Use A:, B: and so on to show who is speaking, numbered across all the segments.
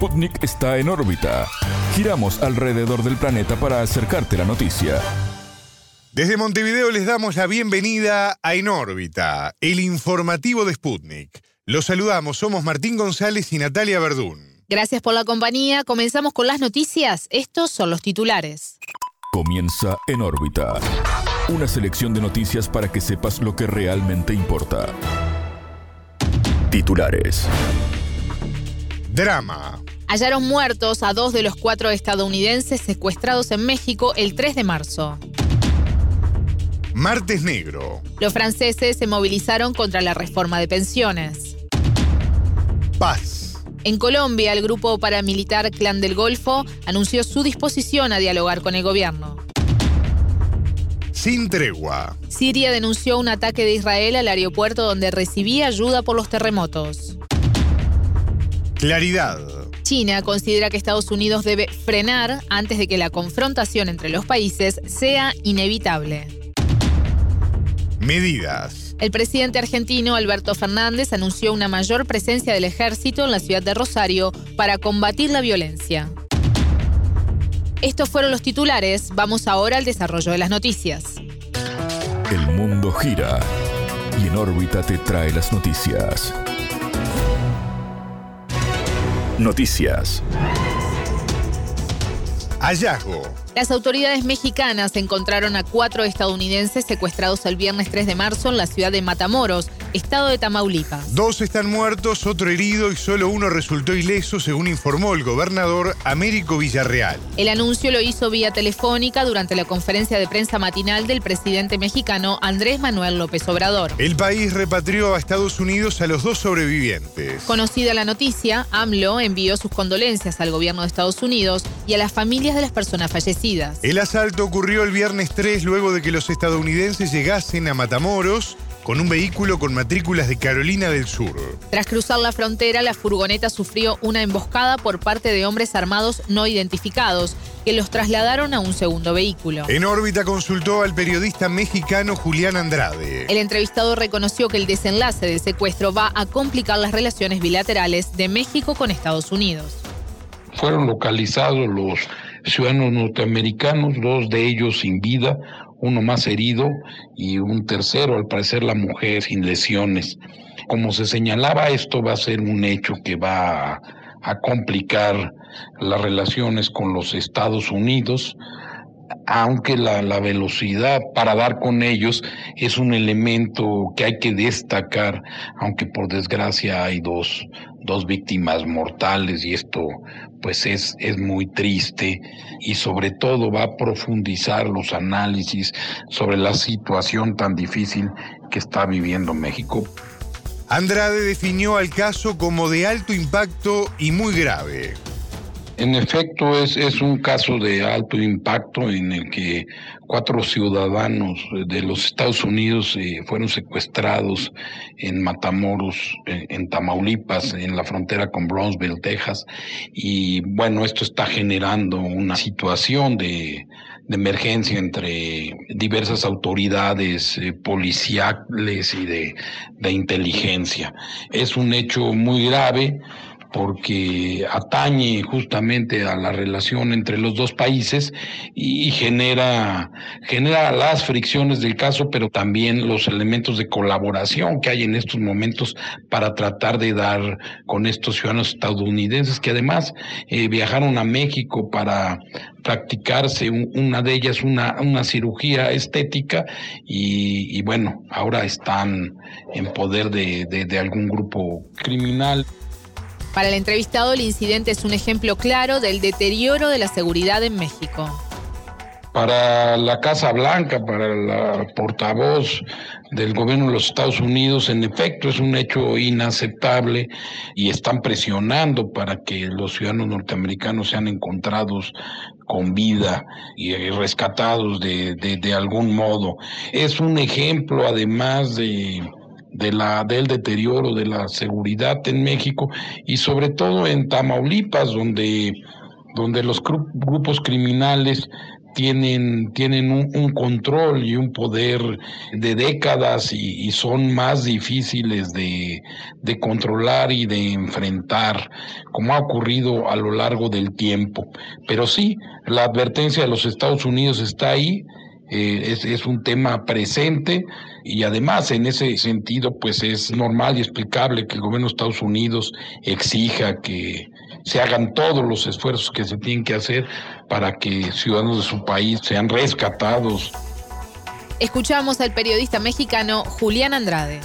A: Sputnik está en órbita. Giramos alrededor del planeta para acercarte la noticia.
B: Desde Montevideo les damos la bienvenida a En órbita, el informativo de Sputnik. Los saludamos, somos Martín González y Natalia Verdún.
C: Gracias por la compañía. Comenzamos con las noticias. Estos son los titulares.
A: Comienza En órbita. Una selección de noticias para que sepas lo que realmente importa. Titulares.
B: Drama.
C: Hallaron muertos a dos de los cuatro estadounidenses secuestrados en México el 3 de marzo.
B: Martes Negro.
C: Los franceses se movilizaron contra la reforma de pensiones.
B: Paz.
C: En Colombia, el grupo paramilitar Clan del Golfo anunció su disposición a dialogar con el gobierno.
B: Sin tregua.
C: Siria denunció un ataque de Israel al aeropuerto donde recibía ayuda por los terremotos.
B: Claridad.
C: China considera que Estados Unidos debe frenar antes de que la confrontación entre los países sea inevitable.
B: Medidas.
C: El presidente argentino Alberto Fernández anunció una mayor presencia del ejército en la ciudad de Rosario para combatir la violencia. Estos fueron los titulares. Vamos ahora al desarrollo de las noticias.
A: El mundo gira y en órbita te trae las noticias. Noticias.
B: Hallazgo.
C: Las autoridades mexicanas encontraron a cuatro estadounidenses secuestrados el viernes 3 de marzo en la ciudad de Matamoros, estado de Tamaulipas.
B: Dos están muertos, otro herido y solo uno resultó ileso, según informó el gobernador Américo Villarreal.
C: El anuncio lo hizo vía telefónica durante la conferencia de prensa matinal del presidente mexicano Andrés Manuel López Obrador.
B: El país repatrió a Estados Unidos a los dos sobrevivientes.
C: Conocida la noticia, AMLO envió sus condolencias al gobierno de Estados Unidos y a las familias de las personas fallecidas.
B: El asalto ocurrió el viernes 3 luego de que los estadounidenses llegasen a Matamoros con un vehículo con matrículas de Carolina del Sur.
C: Tras cruzar la frontera, la furgoneta sufrió una emboscada por parte de hombres armados no identificados que los trasladaron a un segundo vehículo.
B: En órbita consultó al periodista mexicano Julián Andrade.
C: El entrevistado reconoció que el desenlace del secuestro va a complicar las relaciones bilaterales de México con Estados Unidos.
D: Fueron localizados los ciudadanos norteamericanos, dos de ellos sin vida, uno más herido y un tercero, al parecer la mujer, sin lesiones. Como se señalaba, esto va a ser un hecho que va a, complicar las relaciones con los Estados Unidos, aunque la, la, velocidad para dar con ellos es un elemento que hay que destacar, aunque por desgracia hay dos, dos víctimas mortales y esto pues es, es muy triste y sobre todo va a profundizar los análisis sobre la situación tan difícil que está viviendo México.
B: Andrade definió al caso como de alto impacto y muy grave.
D: En efecto, es, es, un caso de alto impacto en el que cuatro ciudadanos de los Estados Unidos eh, fueron secuestrados en Matamoros, en, en, Tamaulipas, en la frontera con Brownsville, Texas. Y bueno, esto está generando una situación de, de emergencia entre diversas autoridades eh, policiales y de, de inteligencia. Es un hecho muy grave porque atañe justamente a la relación entre los dos países y genera, genera las fricciones del caso, pero también los elementos de colaboración que hay en estos momentos para tratar de dar con estos ciudadanos estadounidenses que además eh, viajaron a México para practicarse un, una de ellas una, una cirugía estética y, bueno, ahora están en poder de, de, de algún grupo criminal.
C: Para el entrevistado, el incidente es un ejemplo claro del deterioro de la seguridad en México.
D: Para la Casa Blanca, para la portavoz del gobierno de los Estados Unidos, en efecto es un hecho inaceptable y están presionando para que los ciudadanos norteamericanos sean encontrados con vida y rescatados de, de, de algún modo. Es un ejemplo, además de de la, del deterioro de la seguridad en México y sobre todo en Tamaulipas, donde, donde los grupos criminales tienen, tienen un, control y un poder de décadas y, son más difíciles de, de, controlar y de enfrentar, como ha ocurrido a lo largo del tiempo. Pero sí, la advertencia de los Estados Unidos está ahí. Eh, es, es, un tema presente y además en ese sentido pues es normal y explicable que el gobierno de Estados Unidos exija que se hagan todos los esfuerzos que se tienen que hacer para que ciudadanos de su país sean rescatados.
C: Escuchamos al periodista mexicano Julián Andrade.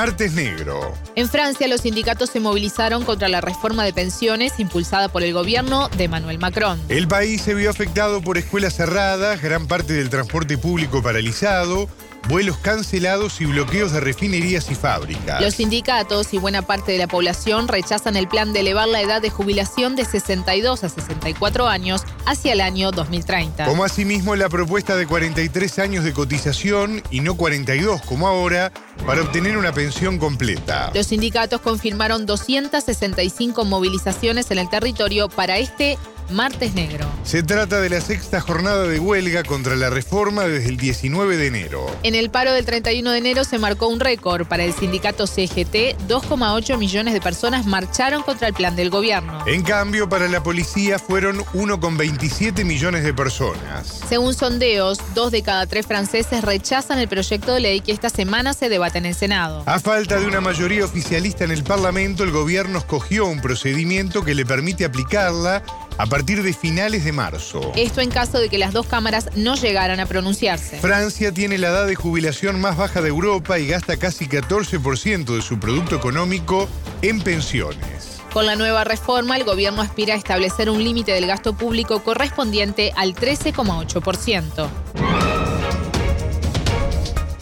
B: Martes Negro.
C: En Francia, los sindicatos se movilizaron contra la reforma de pensiones impulsada por el gobierno de Manuel Macron.
B: El país se vio afectado por escuelas cerradas, gran parte del transporte público paralizado, vuelos cancelados y bloqueos de refinerías y fábricas.
C: Los sindicatos y buena parte de la población rechazan el plan de elevar la edad de jubilación de 62 a 64 años hacia el año 2030.
B: Como asimismo la propuesta de 43 años de cotización y no 42 como ahora para obtener una pensión completa.
C: Los sindicatos confirmaron 265 movilizaciones en el territorio para este Martes Negro.
B: Se trata de la sexta jornada de huelga contra la reforma desde el 19 de enero.
C: En el paro del 31 de enero se marcó un récord para el sindicato CGT. 2,8 millones de personas marcharon contra el plan del gobierno.
B: En cambio, para la policía fueron 1,27 millones de personas.
C: Según sondeos, dos de cada tres franceses rechazan el proyecto de ley que esta semana se debate en el Senado.
B: A falta de una mayoría oficialista en el Parlamento, el gobierno escogió un procedimiento que le permite aplicarla a partir de finales de marzo.
C: Esto en caso de que las dos cámaras no llegaran a pronunciarse.
B: Francia tiene la edad de jubilación más baja de Europa y gasta casi 14% de su producto económico en pensiones.
C: Con la nueva reforma, el gobierno aspira a establecer un límite del gasto público correspondiente al 13,8%.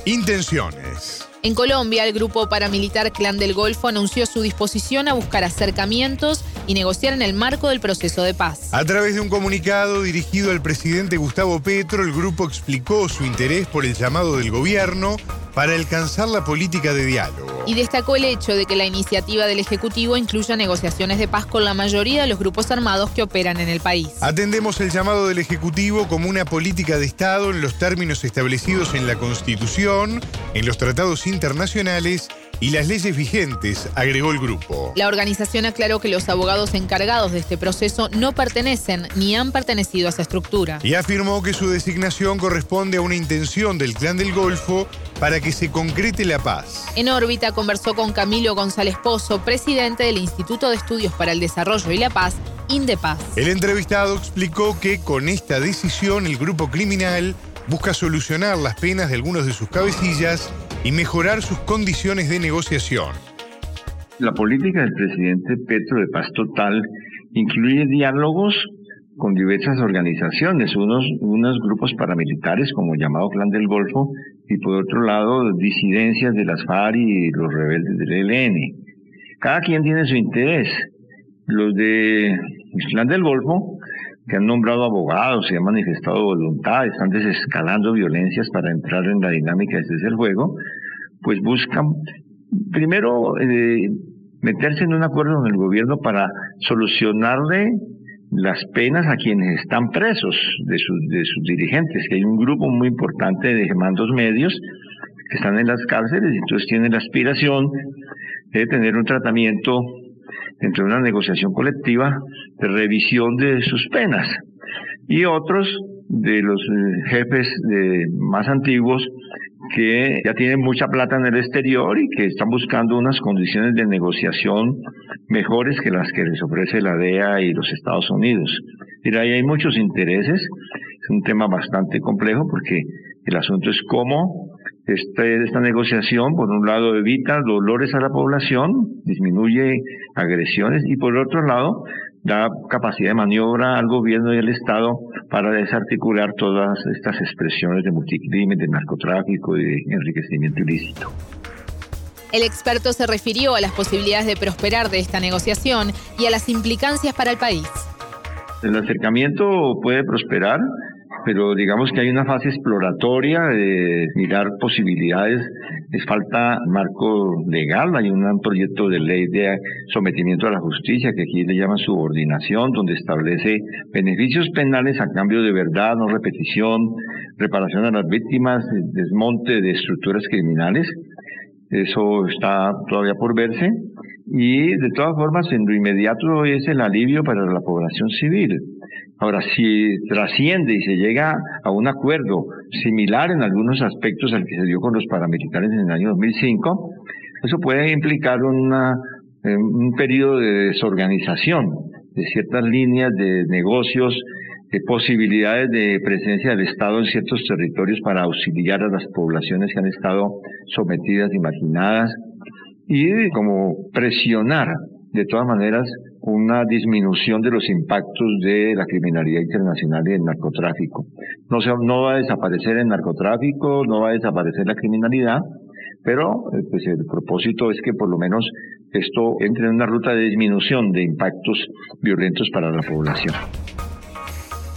B: Intenciones.
C: En Colombia, el grupo paramilitar Clan del Golfo anunció su disposición a buscar acercamientos y negociar en el marco del proceso de paz.
B: A través de un comunicado dirigido al presidente Gustavo Petro, el grupo explicó su interés por el llamado del gobierno para alcanzar la política de diálogo.
C: Y destacó el hecho de que la iniciativa del Ejecutivo incluya negociaciones de paz con la mayoría de los grupos armados que operan en el país.
B: Atendemos el llamado del Ejecutivo como una política de Estado en los términos establecidos en la Constitución, en los tratados internacionales y las leyes vigentes, agregó el grupo.
C: La organización aclaró que los abogados encargados de este proceso no pertenecen ni han pertenecido a esa estructura.
B: Y afirmó que su designación corresponde a una intención del Clan del Golfo para que se concrete la paz.
C: En órbita conversó con Camilo González Pozo, presidente del Instituto de Estudios para el Desarrollo y la Paz, INDEPAZ.
B: El entrevistado explicó que con esta decisión el grupo criminal busca solucionar las penas de algunos de sus cabecillas y mejorar sus condiciones de negociación.
E: La política del presidente Petro de paz total incluye diálogos con diversas organizaciones, unos, unos grupos paramilitares como llamado Clan del Golfo y por otro lado disidencias de las FARC y los rebeldes del ELN. Cada quien tiene su interés. Los de Clan del Golfo, que han nombrado abogados y han manifestado voluntad, están desescalando violencias para entrar en la dinámica de ese el juego, pues buscan primero eh, meterse en un acuerdo con el gobierno para solucionarle las penas a quienes están presos de sus, de sus dirigentes, que hay un grupo muy importante de mandos medios que están en las cárceles y entonces tienen la aspiración de tener un tratamiento entre una negociación colectiva de revisión de sus penas. Y otros de los eh, jefes de, más antiguos que ya tienen mucha plata en el exterior y que están buscando unas condiciones de negociación mejores que las que les ofrece la DEA y los Estados Unidos. Mira, ahí hay muchos intereses, es un tema bastante complejo porque el asunto es cómo este, esta negociación, por un lado, evita dolores a la población, disminuye agresiones y por otro lado, da capacidad de maniobra al gobierno y al Estado para desarticular todas estas expresiones de multicrimen, de narcotráfico y de enriquecimiento ilícito.
C: El experto se refirió a las posibilidades de prosperar de esta negociación y a las implicancias para el país.
E: El acercamiento puede prosperar pero digamos que hay una fase exploratoria de mirar posibilidades. Les falta marco legal, hay un proyecto de ley de sometimiento a la justicia que aquí le llaman subordinación, donde establece beneficios penales a cambio de verdad, no repetición, reparación a las víctimas, desmonte de estructuras criminales. Eso está todavía por verse. Y de todas formas, en lo inmediato es el alivio para la población civil. Ahora, si trasciende y se llega a un acuerdo similar en algunos aspectos al que se dio con los paramilitares en el año 2005, eso puede implicar una, eh, un periodo de desorganización de ciertas líneas de negocios, de posibilidades de presencia del Estado en ciertos territorios para auxiliar a las poblaciones que han estado sometidas y marginadas y como presionar de todas maneras una disminución de los impactos de la criminalidad internacional y el narcotráfico. No, se, no va a desaparecer el narcotráfico, no va a desaparecer la criminalidad, pero eh, pues el propósito es que por lo menos esto entre en una ruta de disminución de impactos violentos para la población.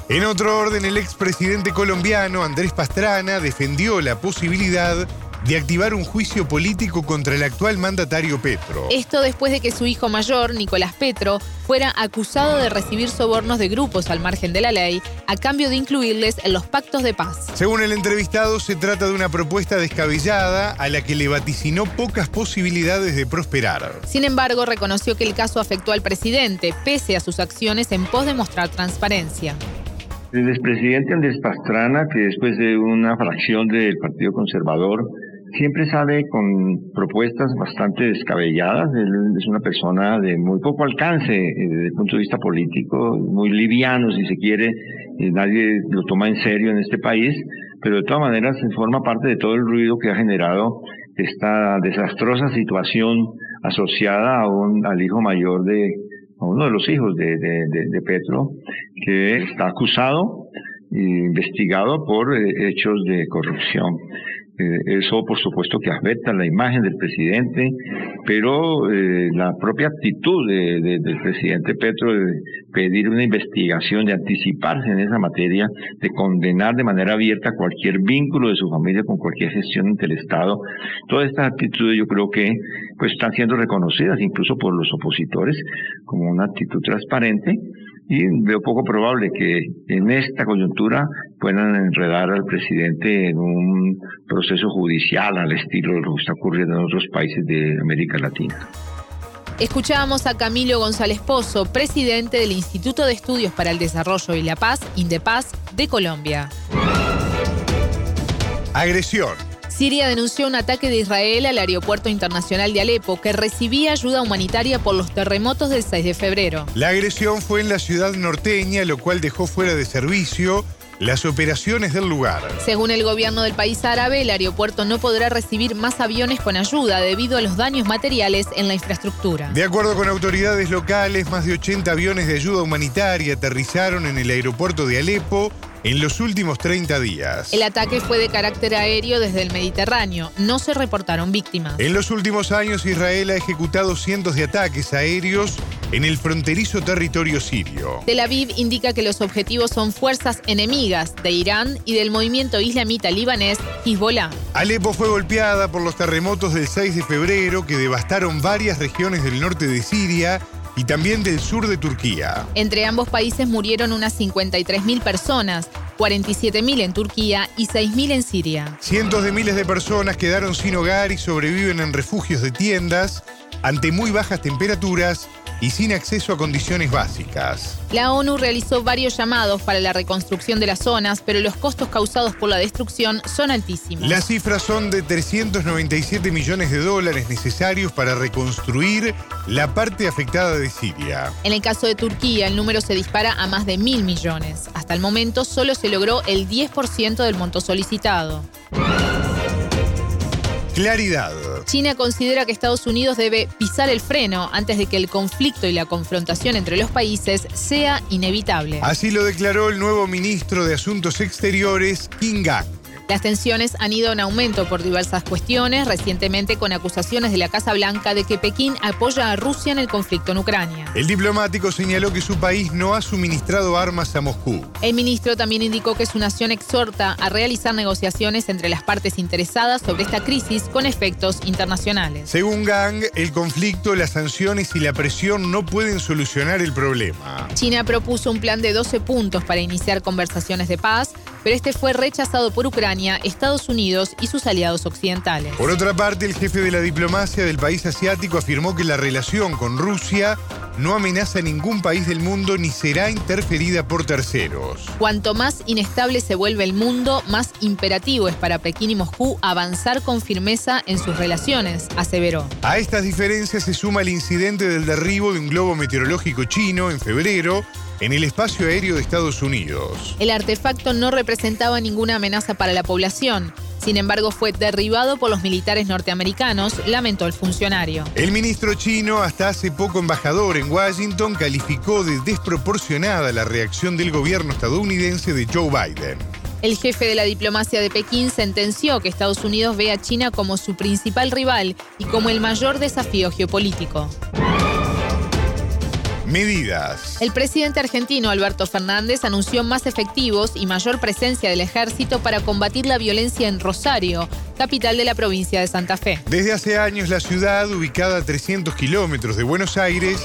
B: En otro orden, el expresidente colombiano Andrés Pastrana defendió la posibilidad de activar un juicio político contra el actual mandatario Petro.
C: Esto después de que su hijo mayor, Nicolás Petro, fuera acusado de recibir sobornos de grupos al margen de la ley a cambio de incluirles en los pactos de paz.
B: Según el entrevistado, se trata de una propuesta descabellada a la que le vaticinó pocas posibilidades de prosperar.
C: Sin embargo, reconoció que el caso afectó al presidente, pese a sus acciones en pos de mostrar transparencia.
E: El expresidente Andrés Pastrana, que después de una fracción del Partido Conservador siempre sale con propuestas bastante descabelladas. Él es una persona de muy poco alcance eh, desde el punto de vista político, muy liviano si se quiere, nadie lo toma en serio en este país, pero de todas maneras forma parte de todo el ruido que ha generado esta desastrosa situación asociada a un, al hijo mayor de a uno de los hijos de, de, de Petro, que está acusado e investigado por eh, hechos de corrupción. Eh, eso, por supuesto, que afecta la imagen del presidente, pero eh, la propia actitud del presidente Petro de pedir una investigación, de anticiparse en esa materia, de condenar de manera abierta cualquier vínculo de su familia con cualquier gestión ante el Estado, todas estas actitudes yo creo que pues están siendo reconocidas incluso por los opositores como una actitud transparente y veo poco probable que en esta coyuntura puedan enredar al presidente en un proceso judicial al estilo de lo que está ocurriendo en otros países de América Latina.
C: Escuchábamos a Camilo González Pozo, presidente del Instituto de Estudios para el Desarrollo y la Paz, INDEPAZ, de Colombia.
B: Agresión.
C: Siria denunció un ataque de Israel al aeropuerto internacional de Alepo que recibía ayuda humanitaria por los terremotos del 6 de febrero.
B: La agresión fue en la ciudad norteña, lo cual dejó fuera de servicio las operaciones del lugar.
C: Según el gobierno del país árabe, el aeropuerto no podrá recibir más aviones con ayuda debido a los daños materiales en la infraestructura.
B: De acuerdo con autoridades locales, más de 80 aviones de ayuda humanitaria aterrizaron en el aeropuerto de Alepo en los últimos 30 días.
C: El ataque fue de carácter aéreo desde el Mediterráneo. No se reportaron víctimas.
B: En los últimos años, Israel ha ejecutado cientos de ataques aéreos en el fronterizo territorio sirio.
C: Tel Aviv indica que los objetivos son fuerzas enemigas de Irán y del movimiento islamita libanés Hezbollah.
B: Alepo fue golpeada por los terremotos del 6 de febrero que devastaron varias regiones del norte de Siria y también del sur de Turquía.
C: Entre ambos países murieron unas 53.000 personas, 47.000 en Turquía y 6.000 en Siria.
B: Cientos de miles de personas quedaron sin hogar y sobreviven en refugios de tiendas ante muy bajas temperaturas y sin acceso a condiciones básicas.
C: La ONU realizó varios llamados para la reconstrucción de las zonas, pero los costos causados por la destrucción son altísimos.
B: Las cifras son de 397 millones de dólares necesarios para reconstruir la parte afectada de Siria.
C: En el caso de Turquía, el número se dispara a más de mil millones. Hasta el momento solo se logró el 10% del monto solicitado.
B: Claridad.
C: China considera que Estados Unidos debe pisar el freno antes de que el conflicto y la confrontación entre los países sea inevitable.
B: Así lo declaró el nuevo ministro de Asuntos Exteriores, King.
C: Las tensiones han ido en aumento por diversas cuestiones, recientemente con acusaciones de la Casa Blanca de que Pekín apoya a Rusia en el conflicto en Ucrania.
B: El diplomático señaló que su país no ha suministrado armas a Moscú.
C: El ministro también indicó que su nación exhorta a realizar negociaciones entre las partes interesadas sobre esta crisis con efectos internacionales.
B: Según Gang, el conflicto, las sanciones y la presión no pueden solucionar el problema.
C: China propuso un plan de 12 puntos para iniciar conversaciones de paz, pero este fue rechazado por Ucrania, Estados Unidos y sus aliados occidentales.
B: Por otra parte, el jefe de la diplomacia del país asiático afirmó que la relación con Rusia no amenaza a ningún país del mundo ni será interferida por terceros.
C: Cuanto más inestable se vuelve el mundo, más imperativo es para Pekín y Moscú avanzar con firmeza en sus relaciones, aseveró.
B: A estas diferencias se suma el incidente del derribo de un globo meteorológico chino en febrero en el espacio aéreo de Estados Unidos.
C: El artefacto no representaba ninguna amenaza para la población. Sin embargo, fue derribado por los militares norteamericanos, lamentó el funcionario.
B: El ministro chino, hasta hace poco embajador en Washington, calificó de desproporcionada la reacción del gobierno estadounidense de Joe Biden.
C: El jefe de la diplomacia de Pekín sentenció que Estados Unidos ve a China como su principal rival y como el mayor desafío geopolítico.
B: Medidas.
C: El presidente argentino Alberto Fernández anunció más efectivos y mayor presencia del ejército para combatir la violencia en Rosario, capital de la provincia de Santa Fe.
B: Desde hace años la ciudad, ubicada a 300 kilómetros de Buenos Aires,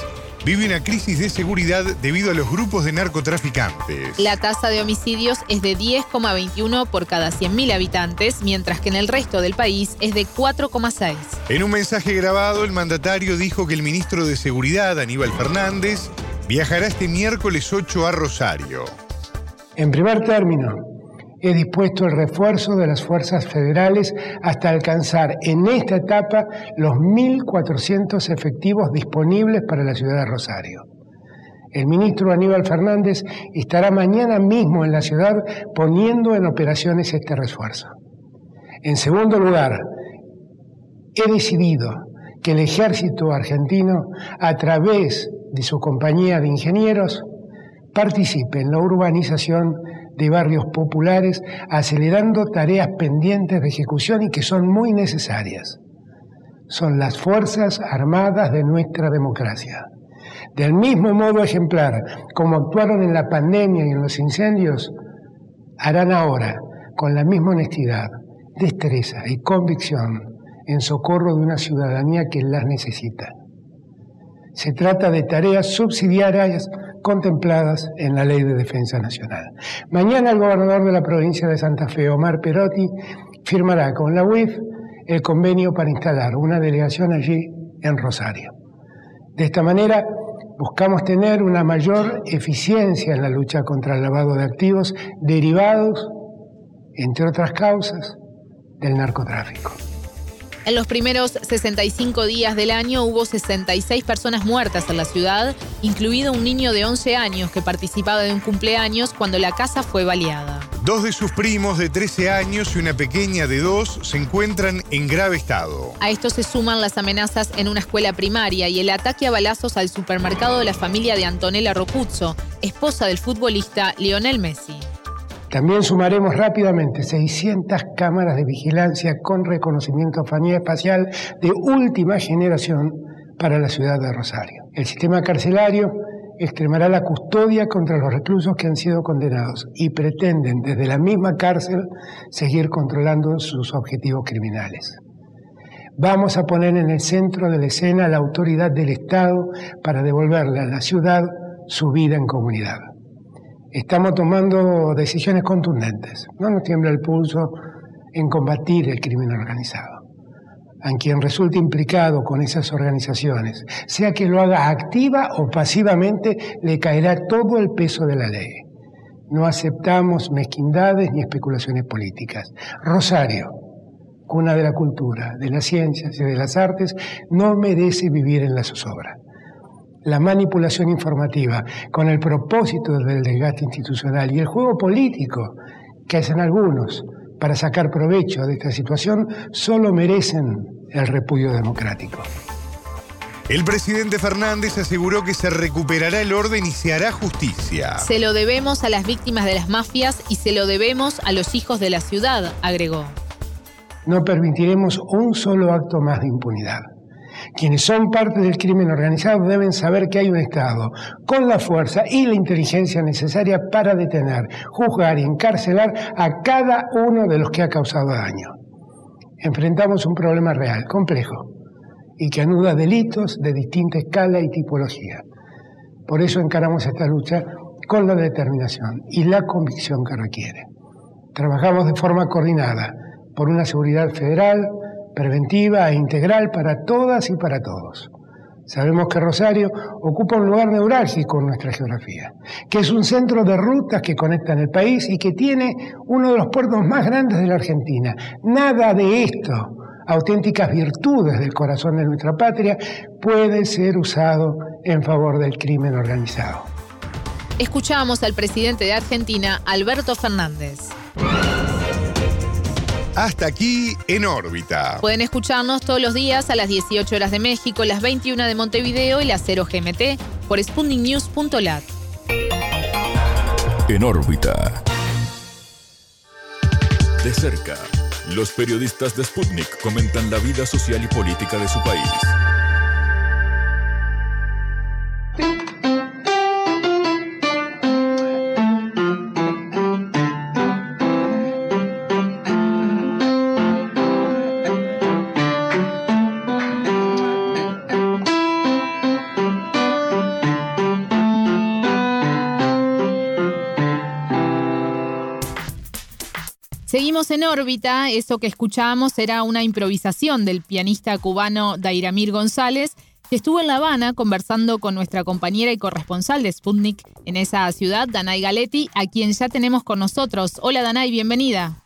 B: vive una crisis de seguridad debido a los grupos de narcotraficantes.
C: La tasa de homicidios es de 10,21 por cada 100.000 habitantes, mientras que en el resto del país es de 4,6.
B: En un mensaje grabado, el mandatario dijo que el ministro de Seguridad, Aníbal Fernández, viajará este miércoles 8 a Rosario.
F: En primer término, he dispuesto el refuerzo de las fuerzas federales hasta alcanzar en esta etapa los 1.400 efectivos disponibles para la ciudad de Rosario. El ministro Aníbal Fernández estará mañana mismo en la ciudad poniendo en operaciones este refuerzo. En segundo lugar, he decidido que el ejército argentino, a través de su compañía de ingenieros, participe en la urbanización de barrios populares, acelerando tareas pendientes de ejecución y que son muy necesarias. Son las Fuerzas Armadas de nuestra democracia. Del mismo modo ejemplar como actuaron en la pandemia y en los incendios, harán ahora con la misma honestidad, destreza y convicción en socorro de una ciudadanía que las necesita. Se trata de tareas subsidiarias contempladas en la Ley de Defensa Nacional. Mañana el gobernador de la provincia de Santa Fe, Omar Perotti, firmará con la UIF el convenio para instalar una delegación allí en Rosario. De esta manera buscamos tener una mayor eficiencia en la lucha contra el lavado de activos derivados, entre otras causas, del narcotráfico.
C: En los primeros 65 días del año hubo 66 personas muertas en la ciudad, incluido un niño de 11 años que participaba de un cumpleaños cuando la casa fue baleada.
B: Dos de sus primos de 13 años y una pequeña de 2 se encuentran en grave estado.
C: A esto se suman las amenazas en una escuela primaria y el ataque a balazos al supermercado de la familia de Antonella Rocuzzo, esposa del futbolista Lionel Messi.
F: También sumaremos rápidamente 600 cámaras de vigilancia con reconocimiento espacial de última generación para la ciudad de Rosario. El sistema carcelario extremará la custodia contra los reclusos que han sido condenados y pretenden desde la misma cárcel seguir controlando sus objetivos criminales. Vamos a poner en el centro de la escena la autoridad del Estado para devolverle a la ciudad su vida en comunidad estamos tomando decisiones contundentes. No nos tiembla el pulso en combatir el crimen organizado. A quien resulte implicado con esas organizaciones, sea que lo haga activa o pasivamente, le caerá todo el peso de la ley. No aceptamos mezquindades ni especulaciones políticas. Rosario, cuna de la cultura, de las ciencias y de las artes, no merece vivir en la zozobra la manipulación informativa con el propósito del desgaste institucional y el juego político que hacen algunos para sacar provecho de esta situación solo merecen el repudio democrático.
B: El presidente Fernández aseguró que se recuperará el orden y se hará justicia.
C: Se lo debemos a las víctimas de las mafias y se lo debemos a los hijos de la ciudad, agregó.
F: No permitiremos un solo acto más de impunidad. Quienes son parte del crimen organizado deben saber que hay un Estado con la fuerza y la inteligencia necesaria para detener, juzgar y encarcelar a cada uno de los que ha causado daño. Enfrentamos un problema real, complejo, y que anuda delitos de distinta escala y tipología. Por eso encaramos esta lucha con la determinación y la convicción que requiere. Trabajamos de forma coordinada por una seguridad federal, preventiva e integral para todas y para todos. Sabemos que Rosario ocupa un lugar neurálgico en nuestra geografía, que es un centro de rutas que conectan el país y que tiene uno de los puertos más grandes de la Argentina. Nada de esto, auténticas virtudes del corazón de nuestra patria, puede ser usado en favor del crimen organizado.
C: Escuchamos al presidente de Argentina, Alberto Fernández.
B: Hasta aquí en órbita.
C: Pueden escucharnos todos los días a las 18 horas de México, las 21 de Montevideo y las 0 GMT por spundingnews.lat.
A: En órbita. De cerca, los periodistas de Sputnik comentan la vida social y política de su país.
C: Órbita, eso que escuchamos era una improvisación del pianista cubano Dairamir González, que estuvo en La Habana conversando con nuestra compañera y corresponsal de Sputnik en esa ciudad, Danay Galetti, a quien ya tenemos con nosotros. Hola Danay, bienvenida.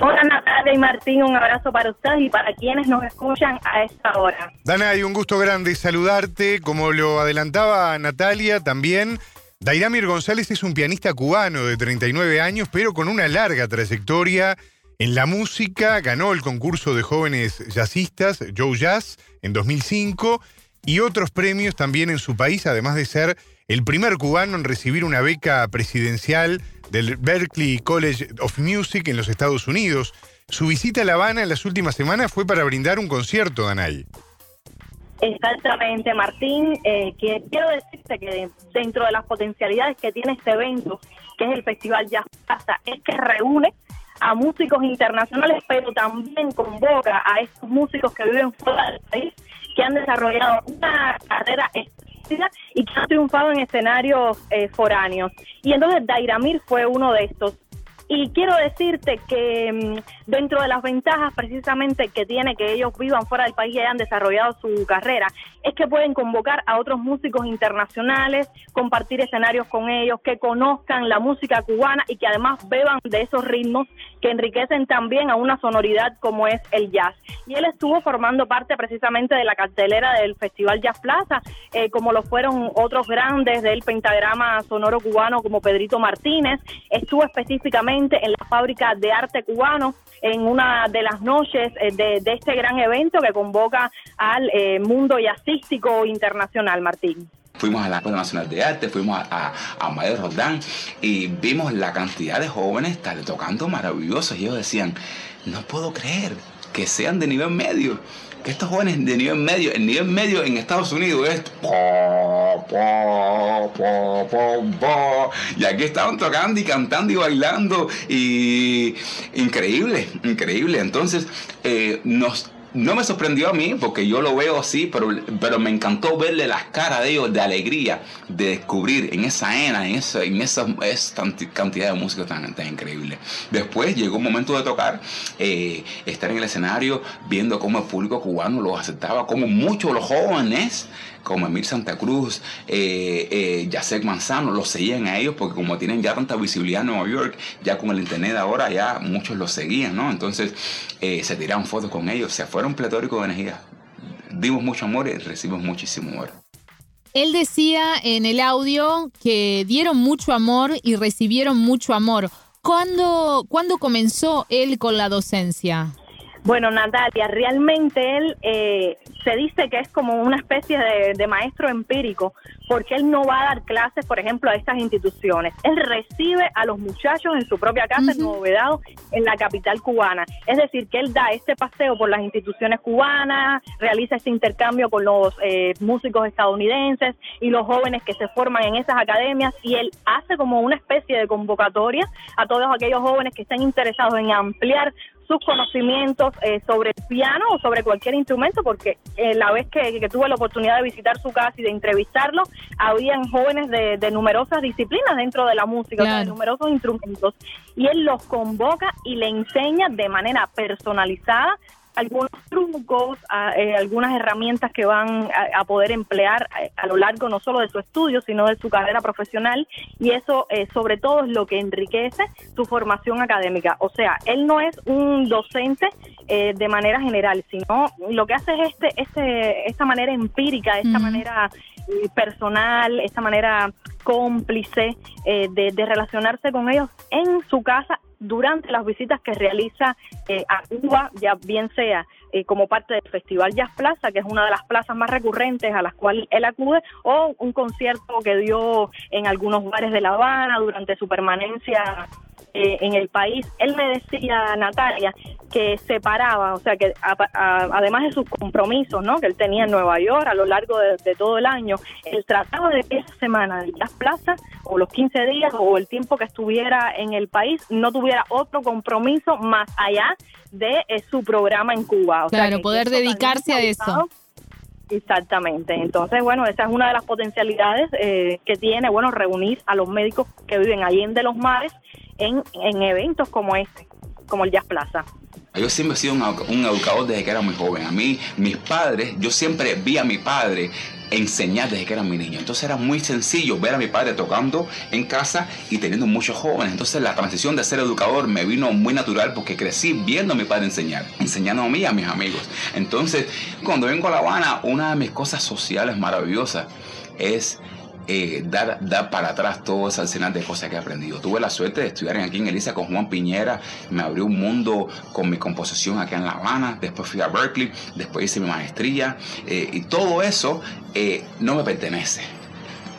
G: Hola Natalia y Martín, un abrazo para ustedes y para quienes nos escuchan a esta hora.
B: Danay, un gusto grande saludarte, como lo adelantaba Natalia también. Dairamir González es un pianista cubano de 39 años, pero con una larga trayectoria en la música. Ganó el concurso de jóvenes jazzistas, Joe Jazz, en 2005, y otros premios también en su país, además de ser el primer cubano en recibir una beca presidencial del Berklee College of Music en los Estados Unidos. Su visita a La Habana en las últimas semanas fue para brindar un concierto, Danay.
G: Exactamente, Martín. Eh, que quiero decirte que dentro de las potencialidades que tiene este evento, que es el Festival Jazz Plaza, es que reúne a músicos internacionales, pero también convoca a estos músicos que viven fuera del país, que han desarrollado una carrera y que han triunfado en escenarios eh, foráneos. Y entonces Dairamir fue uno de estos. Y quiero decirte que mm, dentro de las ventajas precisamente que tiene que ellos vivan fuera del país y hayan desarrollado su carrera, es que pueden convocar a otros músicos internacionales, compartir escenarios con ellos, que conozcan la música cubana y que además beban de esos ritmos que enriquecen también a una sonoridad como es el jazz. Y él estuvo formando parte precisamente de la cartelera del Festival Jazz Plaza, eh, como lo fueron otros grandes del pentagrama sonoro cubano como Pedrito Martínez, estuvo específicamente en la fábrica de arte cubano en una de las noches eh, de, este gran evento que convoca al eh, mundo jazzístico internacional, Martín.
H: Fuimos a la Escuela Nacional de Arte, fuimos a, a, Mayor Rodán y vimos la cantidad de jóvenes tocando maravillosos. Y ellos decían, no puedo creer que sean de nivel medio que estos jóvenes de nivel medio, el nivel medio en Estados Unidos es y aquí estaban tocando y cantando y bailando y increíble, increíble. Entonces eh, nos no me sorprendió a mí, porque yo lo veo así, pero, pero me encantó verle las caras de ellos de alegría, de descubrir en esa ena, en esa, en cantidad de música tan, tan, increíble. Después llegó un momento de tocar, eh, estar en el escenario, viendo cómo el público cubano los aceptaba, cómo muchos los jóvenes como Emil Santa Cruz, eh, eh, Yasek Manzano, los seguían a ellos porque como tienen ya tanta visibilidad en Nueva York, ya con el internet ahora ya muchos los seguían, ¿no? Entonces eh, se tiraron fotos con ellos, se fueron pletóricos de energía. Dimos mucho amor y recibimos muchísimo amor.
C: Él decía en el audio que dieron mucho amor y recibieron mucho amor. ¿Cuándo, ¿Cuándo comenzó él con la docencia?
G: Bueno, Natalia, realmente él eh, se dice que es como una especie de, maestro empírico, porque él no va a dar clases, por ejemplo, a estas instituciones. Él recibe a los muchachos en su propia casa en Nuevo Vedado, en la capital cubana. Es decir, que él da este paseo por las instituciones cubanas, realiza este intercambio con los eh, músicos estadounidenses y los jóvenes que se forman en esas academias, y él hace como una especie de convocatoria a todos aquellos jóvenes que estén interesados en ampliar sus conocimientos eh, sobre el piano o sobre cualquier instrumento, porque eh, la vez que, tuve la oportunidad de visitar su casa y de entrevistarlo, habían jóvenes de, numerosas disciplinas dentro de la música, de numerosos instrumentos, y él los convoca y le enseña de manera personalizada algunos trucos, eh, algunas herramientas que van a, poder emplear a, lo largo no solo de su estudio, sino de su carrera profesional y eso eh, sobre todo es lo que enriquece su formación académica. O sea, él no es un docente eh, de manera general, sino lo que hace es este, este, esta manera empírica, esta manera personal, esta manera cómplice de, de relacionarse con ellos en su casa durante las visitas que realiza eh, a Cuba, ya bien sea eh, como parte del Festival Jazz Plaza, que es una de las plazas más recurrentes a las cuales él acude, o un concierto que dio en algunos bares de La Habana durante su permanencia eh, en el país. Él me decía, Natalia, que separaba, o sea, que además de sus compromisos, ¿no? Que él tenía en Nueva York a lo largo de, todo el año, él trataba de que esa semana de las plazas, o los 15 días, o el tiempo que estuviera en el país, no tuviera otro compromiso más allá de eh, su programa en Cuba.
C: O claro, poder dedicarse a eso.
G: Exactamente. Entonces, bueno, esa es una de las potencialidades eh, que tiene, bueno, reunir a los médicos que viven ahí en de los mares en, en eventos como este, como el Jazz Plaza.
H: Yo siempre he sido un, educador desde que era muy joven. A mí, mis padres, yo siempre vi a mi padre enseñar desde que era mi niño. Entonces era muy sencillo ver a mi padre tocando en casa y teniendo muchos jóvenes. Entonces la transición de ser educador me vino muy natural porque crecí viendo a mi padre enseñar, enseñando a mí a mis amigos. Entonces, cuando vengo a La Habana, una de mis cosas sociales maravillosas es eh, dar, dar, para atrás todo ese arsenal de cosas que he aprendido. Tuve la suerte de estudiar aquí en Elisa con Juan Piñera, me abrió un mundo con mi composición acá en La Habana, después fui a Berkeley, después hice mi maestría eh, y todo eso eh, no me pertenece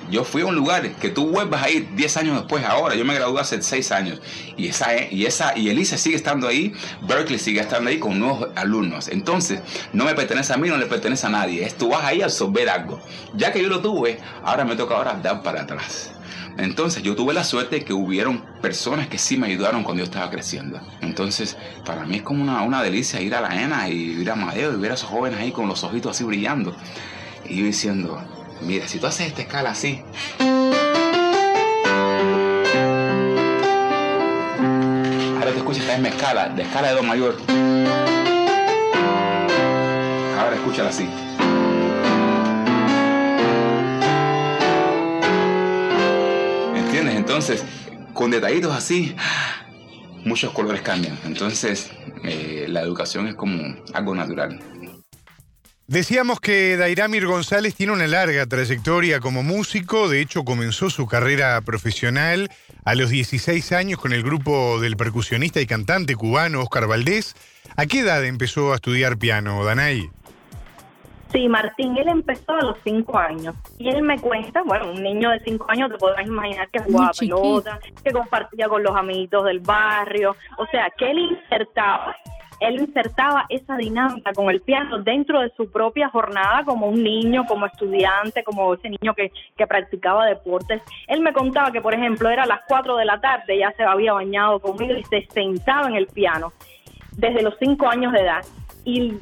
H: yo fui a un lugar que tú vuelvas a ir 10 años después, ahora. Yo me gradué hace 6 años. Y esa, y esa, y Elisa sigue estando ahí, Berkeley sigue estando ahí con nuevos alumnos. Entonces, no me pertenece a mí, no le pertenece a nadie. Es tú vas ahí a absorber algo. Ya que yo lo tuve, ahora me toca ahora dar para atrás. Entonces yo tuve la suerte de que hubieron personas que sí me ayudaron cuando yo estaba creciendo. Entonces para mí es como una, una delicia ir a la ENA y ir a Madeo y ver a esos jóvenes ahí con los ojitos así brillando. Y yo diciendo, Mira, si tú haces esta escala así. Ahora te escuchas esta misma escala, de escala de Do mayor. Ahora escúchala así. ¿Entiendes? Entonces, con detallitos así, muchos colores cambian. Entonces, eh, la educación es como algo natural.
B: Decíamos que Dairamir González tiene una larga trayectoria como músico, de hecho comenzó su carrera profesional a los 16 años con el grupo del percusionista y cantante cubano Oscar Valdés. ¿A qué edad empezó a estudiar piano, Danay?
G: Sí, Martín, él empezó a los 5 años y él me cuenta, bueno, un niño de 5 años te podrás imaginar que jugaba pelota, que compartía con los amiguitos del barrio, o sea, que él insertaba él insertaba esa dinámica con el piano dentro de su propia jornada como un niño, como estudiante, como ese niño que, que practicaba deportes. Él me contaba que, por ejemplo, era a las 4 de la tarde, ya se había bañado conmigo y se sentaba en el piano desde los 5 años de edad y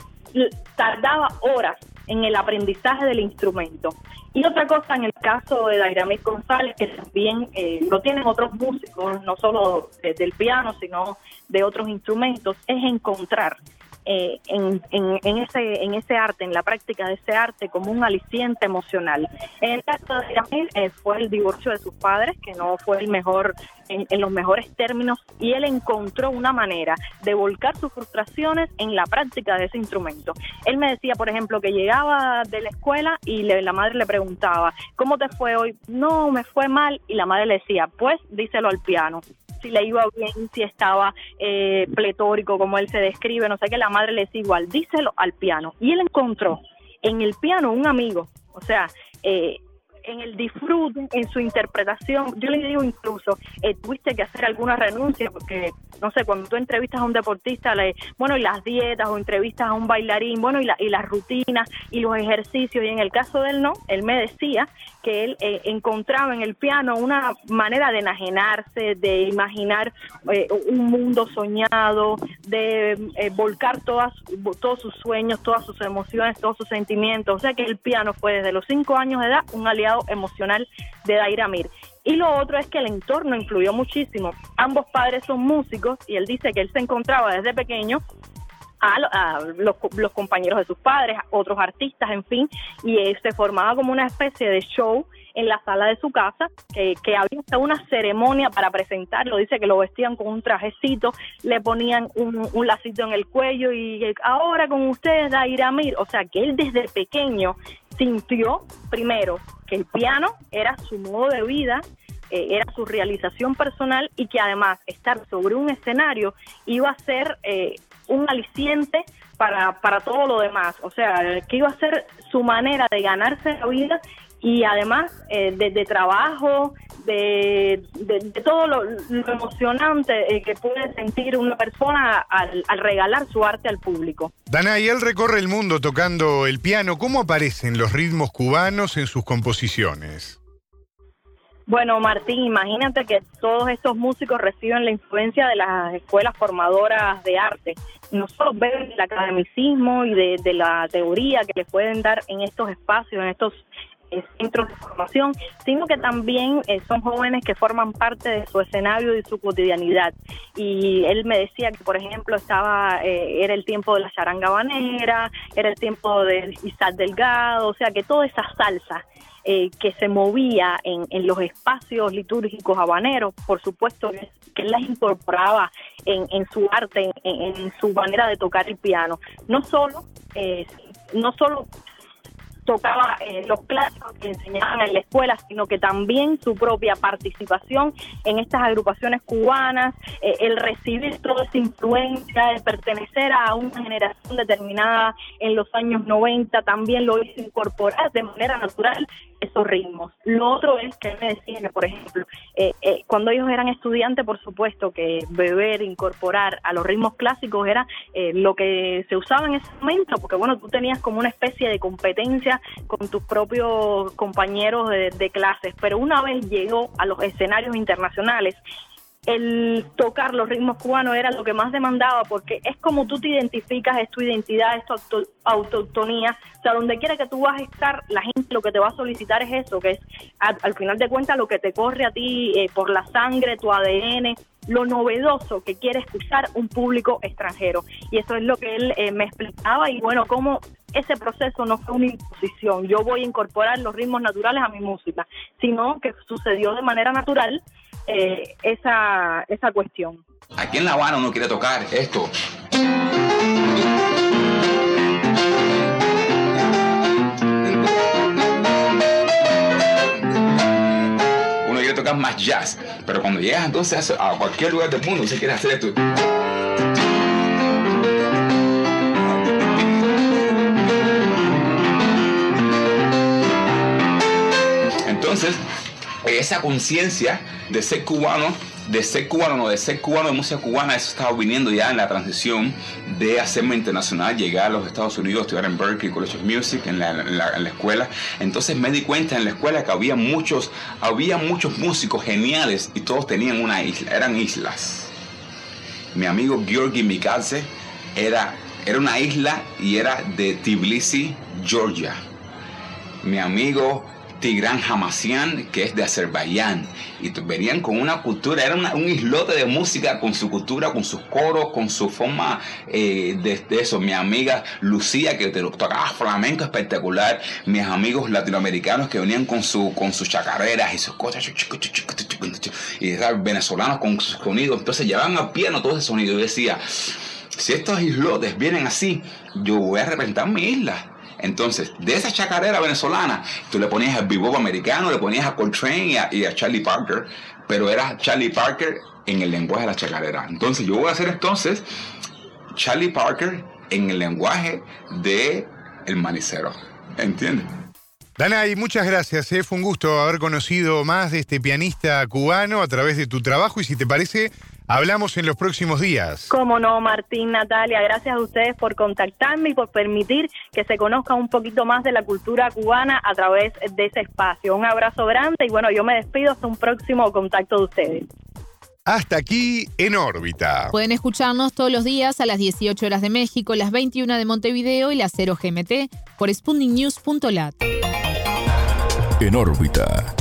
G: tardaba horas en el aprendizaje del instrumento. Y otra cosa en el caso de Dairamir González, que también eh, lo tienen otros músicos, no solo del piano, sino de otros instrumentos, es encontrar eh, en, en, ese, en ese arte, en la práctica de ese arte, como un aliciente emocional. En el caso de Yamil eh, fue el divorcio de sus padres, que no fue el mejor, en, los mejores términos, y él encontró una manera de volcar sus frustraciones en la práctica de ese instrumento. Él me decía, por ejemplo, que llegaba de la escuela y la madre le preguntaba, ¿cómo te fue hoy? No, me fue mal, y la madre le decía, pues díselo al piano si le iba bien, si estaba eh, pletórico, como él se describe, no sé qué, la madre le decía igual, díselo al piano. Y él encontró en el piano un amigo, o sea, eh, en el disfrute, en su interpretación. Yo le digo incluso, eh, tuviste que hacer alguna renuncia, porque, no sé, cuando tú entrevistas a un deportista, le, bueno, y las dietas o entrevistas a un bailarín, bueno, y, la, y las rutinas y los ejercicios, y en el caso de él no, él me decía que él eh, encontraba en el piano una manera de enajenarse, de imaginar eh, un mundo soñado, de volcar todas, todos sus sueños, todas sus emociones, todos sus sentimientos. O sea que el piano fue desde los cinco años de edad un aliado emocional de Daira Mir. Y lo otro es que el entorno influyó muchísimo. Ambos padres son músicos y él dice que él se encontraba desde pequeño a, los, compañeros de sus padres, otros artistas, en fin, y se formaba como una especie de show en la sala de su casa, que, había hasta una ceremonia para presentarlo, dice que lo vestían con un trajecito, le ponían un, un lacito en el cuello y ahora con ustedes Daira Mir, o sea que él desde pequeño sintió primero que el piano era su modo de vida, eh, era su realización personal y que además estar sobre un escenario iba a ser eh, un aliciente para, para todo lo demás, o sea, que iba a ser su manera de ganarse la vida y además eh, de, trabajo, de, de, todo lo, emocionante eh, que puede sentir una persona al, al, regalar su arte al público.
B: Dana, y él recorre el mundo tocando el piano. ¿Cómo aparecen los ritmos cubanos en sus composiciones?
G: Bueno, Martín, imagínate que todos estos músicos reciben la influencia de las escuelas formadoras de arte. No solo beben del academicismo y de, de la teoría que les pueden dar en estos espacios, en estos centros de formación, sino que también eh, son jóvenes que forman parte de su escenario y su cotidianidad. Y él me decía que, por ejemplo, estaba eh, era el tiempo de la charanga banera, era el tiempo de Isaac Delgado, o sea que toda esa salsa eh, que se movía en, en, los espacios litúrgicos habaneros, por supuesto que él las incorporaba en, en su arte, en, en, su manera de tocar el piano. No solo, no solo tocaba eh, los clásicos que enseñaban en la escuela, sino que también su propia participación en estas agrupaciones cubanas, eh, el recibir toda esa influencia, el pertenecer a una generación determinada en los años 90, también lo hizo incorporar de manera natural esos ritmos. Lo otro es que él me decía que, por ejemplo, eh, eh, cuando ellos eran estudiantes, por supuesto que beber, incorporar a los ritmos clásicos era eh, lo que se usaba en ese momento, porque bueno, tú tenías como una especie de competencia con tus propios compañeros de, de clases, pero una vez llegó a los escenarios internacionales el tocar los ritmos cubanos era lo que más demandaba porque es como tú te identificas, es tu identidad, es tu autonomía, o sea, donde quiera que tú vas a estar, la gente lo que te va a solicitar es eso, que es al, final de cuentas lo que te corre a ti eh, por la sangre, tu ADN, lo novedoso que quiere escuchar un público extranjero. Y eso es lo que él eh, me explicaba. Y bueno, cómo ese proceso no fue una imposición, yo voy a incorporar los ritmos naturales a mi música, sino que sucedió de manera natural eh, esa, esa cuestión.
H: Aquí en La Habana uno quiere tocar esto. Uno quiere tocar más jazz, pero cuando llegas entonces a cualquier lugar del mundo se quiere hacer esto. Esa conciencia de ser cubano, de ser cubano, no de ser cubano de música cubana, eso estaba viniendo ya en la transición de hacerme internacional, llegar a los Estados Unidos, estudiar en Berkeley College of Music, en la, escuela. Entonces me di cuenta en la escuela que había muchos, había muchos músicos geniales y todos tenían una isla, eran islas. Mi amigo Georgi Mikadze era, era una isla y era de Tbilisi, Georgia. Mi amigo Tigran Hamasyan, que es de Azerbaiyán. Y venían con una cultura, era un islote de música con su cultura, con sus coros, con su forma eh, de, eso. Mi amiga Lucía, que tocaba flamenco espectacular. Mis amigos latinoamericanos que venían con, su, con sus chacarreras y sus cosas. Y venezolanos con sus sonidos. Entonces llevaban al piano todo ese sonido. Y decía, si estos islotes vienen así, yo voy a reventar mi isla entonces, de esa chacarera venezolana, tú le ponías al bebop americano, le ponías a Coltrane y a, Charlie Parker, pero era Charlie Parker en el lenguaje de la chacarera. Entonces yo voy a hacer entonces Charlie Parker en el lenguaje de el manicero. ¿Entiendes?
B: Danay, muchas gracias. ¿eh? Fue un gusto haber conocido más de este pianista cubano a través de tu trabajo y si te parece, hablamos en los próximos días.
G: Cómo no, Martín, Natalia, gracias a ustedes por contactarme y por permitir que se conozca un poquito más de la cultura cubana a través de ese espacio. Un abrazo grande y bueno, yo me despido hasta un próximo contacto de ustedes.
B: Hasta aquí en órbita.
C: Pueden escucharnos todos los días a las 18 horas de México, las 21 de Montevideo y las 0 GMT por spundingnews.lat.
A: En órbita.